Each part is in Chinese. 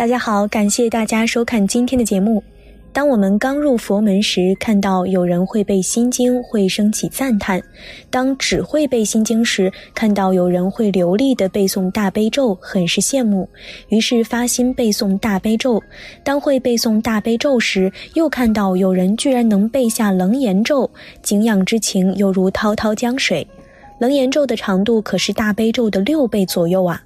大家好，感谢大家收看今天的节目。当我们刚入佛门时，看到有人会背心经，会升起赞叹；当只会背心经时，看到有人会流利的背诵大悲咒，很是羡慕，于是发心背诵大悲咒。当会背诵大悲咒时，又看到有人居然能背下楞严咒，敬仰之情犹如滔滔江水。楞严咒的长度可是大悲咒的六倍左右啊！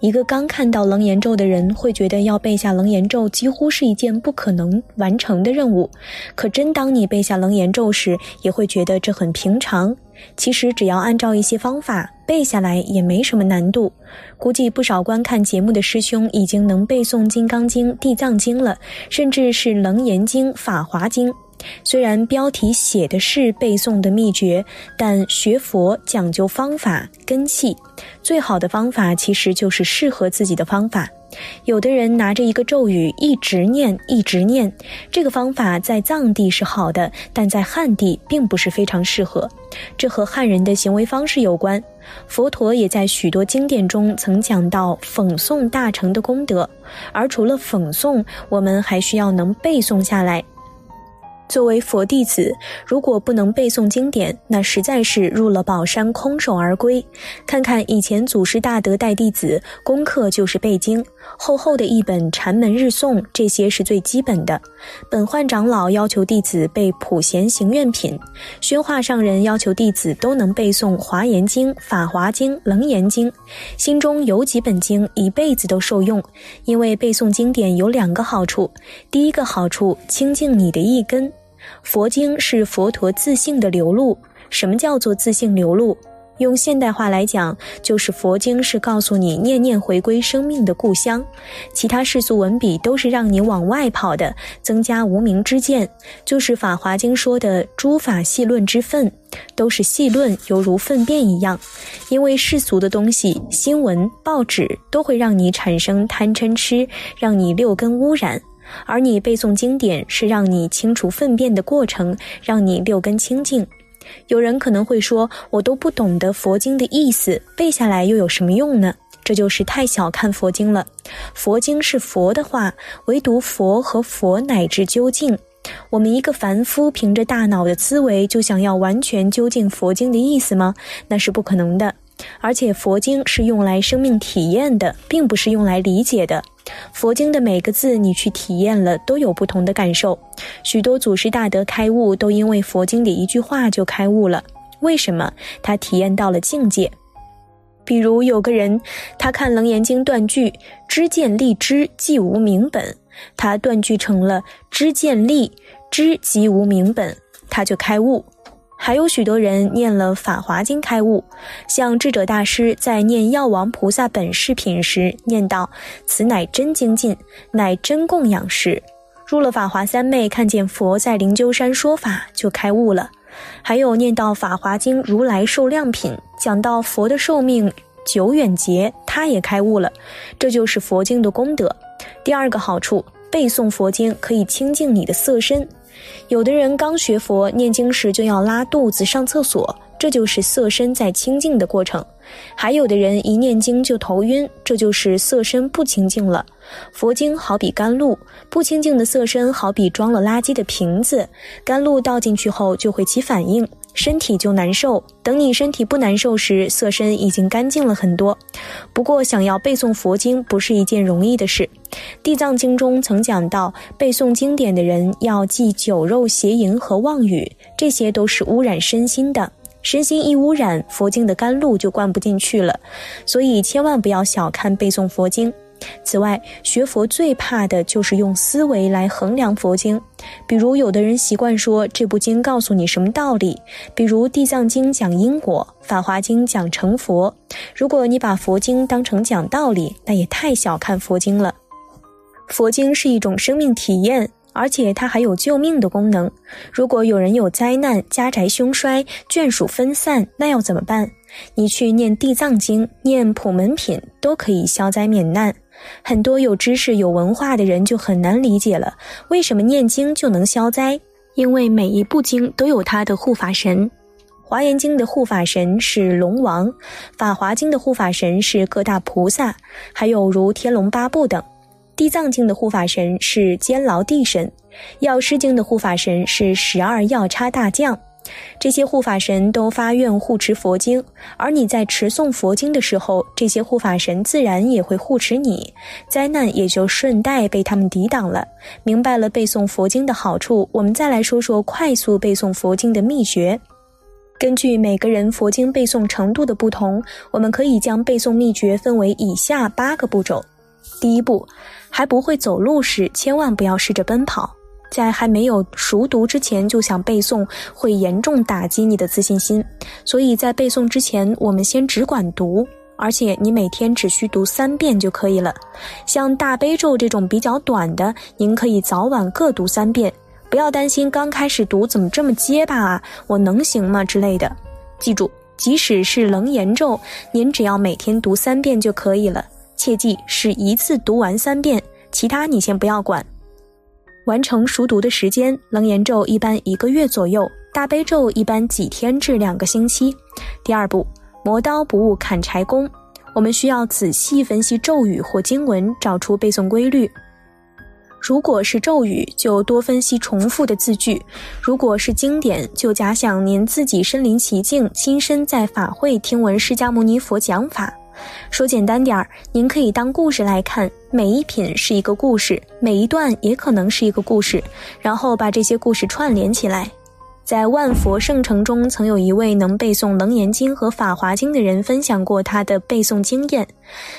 一个刚看到楞严咒的人会觉得要背下楞严咒几乎是一件不可能完成的任务，可真当你背下楞严咒时，也会觉得这很平常。其实只要按照一些方法背下来，也没什么难度。估计不少观看节目的师兄已经能背诵《金刚经》《地藏经》了，甚至是《楞严经》《法华经》。虽然标题写的是背诵的秘诀，但学佛讲究方法根气，最好的方法其实就是适合自己的方法。有的人拿着一个咒语一直念一直念，这个方法在藏地是好的，但在汉地并不是非常适合。这和汉人的行为方式有关。佛陀也在许多经典中曾讲到讽诵大乘的功德，而除了讽诵，我们还需要能背诵下来。作为佛弟子，如果不能背诵经典，那实在是入了宝山空手而归。看看以前祖师大德带弟子，功课就是背经，厚厚的一本禅门日诵，这些是最基本的。本焕长老要求弟子背普贤行愿品，宣化上人要求弟子都能背诵华严经、法华经、楞严经，心中有几本经，一辈子都受用。因为背诵经典有两个好处，第一个好处清净你的一根。佛经是佛陀自性的流露。什么叫做自性流露？用现代话来讲，就是佛经是告诉你念念回归生命的故乡。其他世俗文笔都是让你往外跑的，增加无名之见。就是《法华经》说的诸法细论之分，都是细论，犹如粪便一样。因为世俗的东西，新闻、报纸都会让你产生贪嗔痴，让你六根污染。而你背诵经典是让你清除粪便的过程，让你六根清净。有人可能会说，我都不懂得佛经的意思，背下来又有什么用呢？这就是太小看佛经了。佛经是佛的话，唯独佛和佛乃至究竟。我们一个凡夫凭着大脑的思维就想要完全究竟佛经的意思吗？那是不可能的。而且佛经是用来生命体验的，并不是用来理解的。佛经的每个字，你去体验了，都有不同的感受。许多祖师大德开悟，都因为佛经里一句话就开悟了。为什么？他体验到了境界。比如有个人，他看《楞严经》断句，知见立知即无明本，他断句成了知见立知即无明本，他就开悟。还有许多人念了《法华经》开悟，像智者大师在念药王菩萨本事品时，念道：“此乃真精进，乃真供养时。”入了法华三昧，看见佛在灵鹫山说法，就开悟了。还有念到《法华经》如来寿量品，讲到佛的寿命久远劫，他也开悟了。这就是佛经的功德。第二个好处，背诵佛经可以清净你的色身。有的人刚学佛念经时就要拉肚子上厕所，这就是色身在清净的过程；还有的人一念经就头晕，这就是色身不清净了。佛经好比甘露，不清净的色身好比装了垃圾的瓶子，甘露倒进去后就会起反应。身体就难受。等你身体不难受时，色身已经干净了很多。不过，想要背诵佛经不是一件容易的事。《地藏经》中曾讲到，背诵经典的人要忌酒肉邪淫和妄语，这些都是污染身心的。身心一污染，佛经的甘露就灌不进去了。所以，千万不要小看背诵佛经。此外，学佛最怕的就是用思维来衡量佛经。比如，有的人习惯说这部经告诉你什么道理，比如《地藏经》讲因果，《法华经》讲成佛。如果你把佛经当成讲道理，那也太小看佛经了。佛经是一种生命体验，而且它还有救命的功能。如果有人有灾难、家宅凶衰、眷属分散，那要怎么办？你去念《地藏经》、念普门品，都可以消灾免难。很多有知识、有文化的人就很难理解了，为什么念经就能消灾？因为每一部经都有它的护法神。华严经的护法神是龙王，法华经的护法神是各大菩萨，还有如天龙八部等。地藏经的护法神是监牢地神，药师经的护法神是十二药叉大将。这些护法神都发愿护持佛经，而你在持诵佛经的时候，这些护法神自然也会护持你，灾难也就顺带被他们抵挡了。明白了背诵佛经的好处，我们再来说说快速背诵佛经的秘诀。根据每个人佛经背诵程度的不同，我们可以将背诵秘诀分为以下八个步骤。第一步，还不会走路时，千万不要试着奔跑。在还没有熟读之前就想背诵，会严重打击你的自信心。所以在背诵之前，我们先只管读，而且你每天只需读三遍就可以了。像大悲咒这种比较短的，您可以早晚各读三遍。不要担心刚开始读怎么这么结巴啊，我能行吗之类的。记住，即使是楞严咒，您只要每天读三遍就可以了。切记是一次读完三遍，其他你先不要管。完成熟读的时间，楞严咒一般一个月左右，大悲咒一般几天至两个星期。第二步，磨刀不误砍柴工，我们需要仔细分析咒语或经文，找出背诵规律。如果是咒语，就多分析重复的字句；如果是经典，就假想您自己身临其境，亲身在法会听闻释迦牟尼佛讲法。说简单点儿，您可以当故事来看，每一品是一个故事，每一段也可能是一个故事，然后把这些故事串联起来。在万佛圣城中，曾有一位能背诵《楞严经》和《法华经》的人分享过他的背诵经验，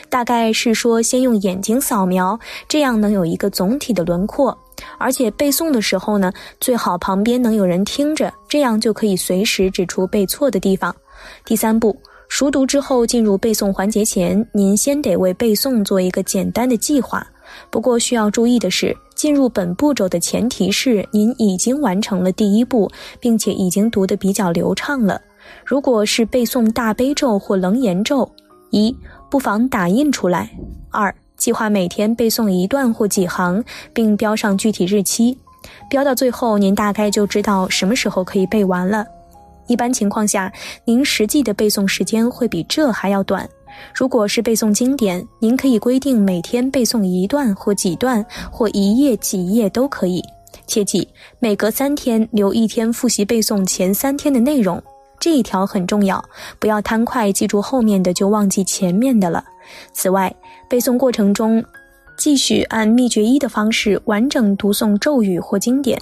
大概是说先用眼睛扫描，这样能有一个总体的轮廓，而且背诵的时候呢，最好旁边能有人听着，这样就可以随时指出背错的地方。第三步。熟读之后，进入背诵环节前，您先得为背诵做一个简单的计划。不过需要注意的是，进入本步骤的前提是您已经完成了第一步，并且已经读得比较流畅了。如果是背诵大悲咒或楞严咒，一不妨打印出来；二计划每天背诵一段或几行，并标上具体日期。标到最后，您大概就知道什么时候可以背完了。一般情况下，您实际的背诵时间会比这还要短。如果是背诵经典，您可以规定每天背诵一段或几段，或一页几页都可以。切记，每隔三天留一天复习背诵前三天的内容，这一条很重要，不要贪快记住后面的就忘记前面的了。此外，背诵过程中。继续按秘诀一的方式完整读诵咒语或经典。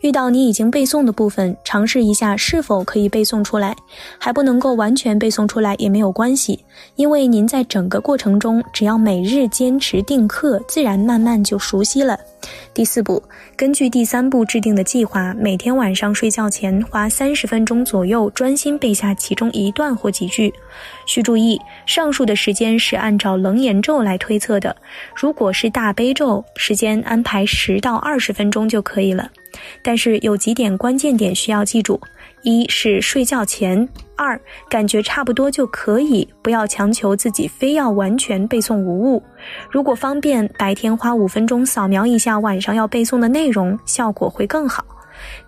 遇到你已经背诵的部分，尝试一下是否可以背诵出来。还不能够完全背诵出来也没有关系，因为您在整个过程中，只要每日坚持定课，自然慢慢就熟悉了。第四步，根据第三步制定的计划，每天晚上睡觉前花三十分钟左右专心背下其中一段或几句。需注意，上述的时间是按照楞严咒来推测的。如果是大悲咒，时间安排十到二十分钟就可以了。但是有几点关键点需要记住：一是睡觉前。二，感觉差不多就可以，不要强求自己非要完全背诵无误。如果方便，白天花五分钟扫描一下晚上要背诵的内容，效果会更好。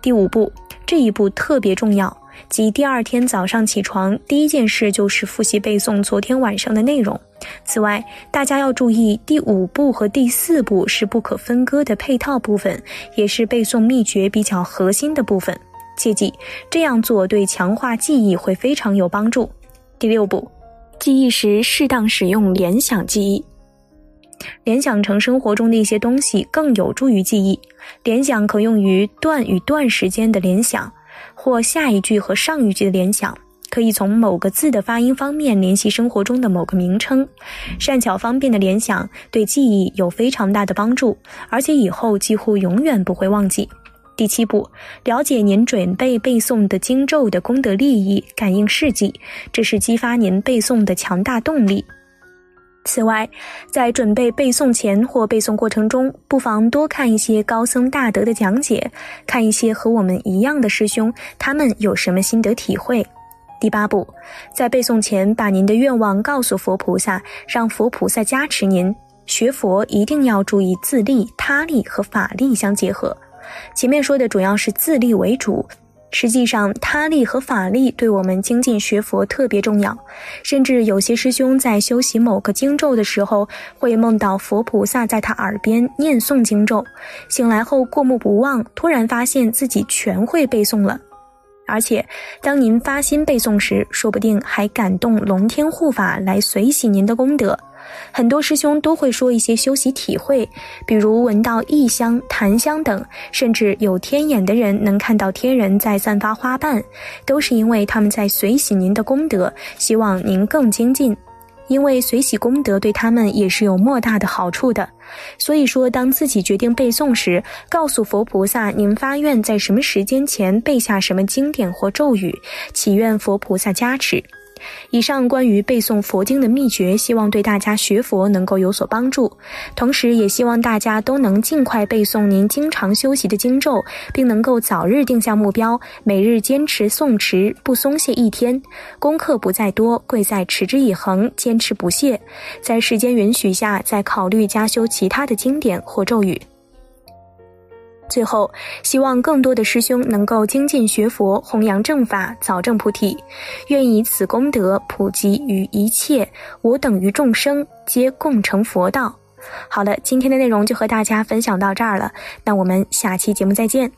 第五步，这一步特别重要，即第二天早上起床第一件事就是复习背诵昨天晚上的内容。此外，大家要注意，第五步和第四步是不可分割的配套部分，也是背诵秘诀比较核心的部分。切记，这样做对强化记忆会非常有帮助。第六步，记忆时适当使用联想记忆，联想成生活中的一些东西更有助于记忆。联想可用于段与段时间的联想，或下一句和上一句的联想，可以从某个字的发音方面联系生活中的某个名称。善巧方便的联想对记忆有非常大的帮助，而且以后几乎永远不会忘记。第七步，了解您准备背诵的经咒的功德利益，感应事迹，这是激发您背诵的强大动力。此外，在准备背诵前或背诵过程中，不妨多看一些高僧大德的讲解，看一些和我们一样的师兄，他们有什么心得体会。第八步，在背诵前把您的愿望告诉佛菩萨，让佛菩萨加持您。学佛一定要注意自利、他利和法力相结合。前面说的主要是自立为主，实际上，他力和法力对我们精进学佛特别重要。甚至有些师兄在修习某个经咒的时候，会梦到佛菩萨在他耳边念诵经咒，醒来后过目不忘，突然发现自己全会背诵了。而且，当您发心背诵时，说不定还感动龙天护法来随喜您的功德。很多师兄都会说一些修习体会，比如闻到异香、檀香等，甚至有天眼的人能看到天人在散发花瓣，都是因为他们在随喜您的功德，希望您更精进。因为随喜功德对他们也是有莫大的好处的。所以说，当自己决定背诵时，告诉佛菩萨您发愿在什么时间前背下什么经典或咒语，祈愿佛菩萨加持。以上关于背诵佛经的秘诀，希望对大家学佛能够有所帮助。同时，也希望大家都能尽快背诵您经常修习的经咒，并能够早日定下目标，每日坚持诵持，不松懈一天。功课不在多，贵在持之以恒，坚持不懈。在时间允许下，再考虑加修其他的经典或咒语。最后，希望更多的师兄能够精进学佛，弘扬正法，早证菩提。愿以此功德普及于一切，我等于众生皆共成佛道。好了，今天的内容就和大家分享到这儿了，那我们下期节目再见。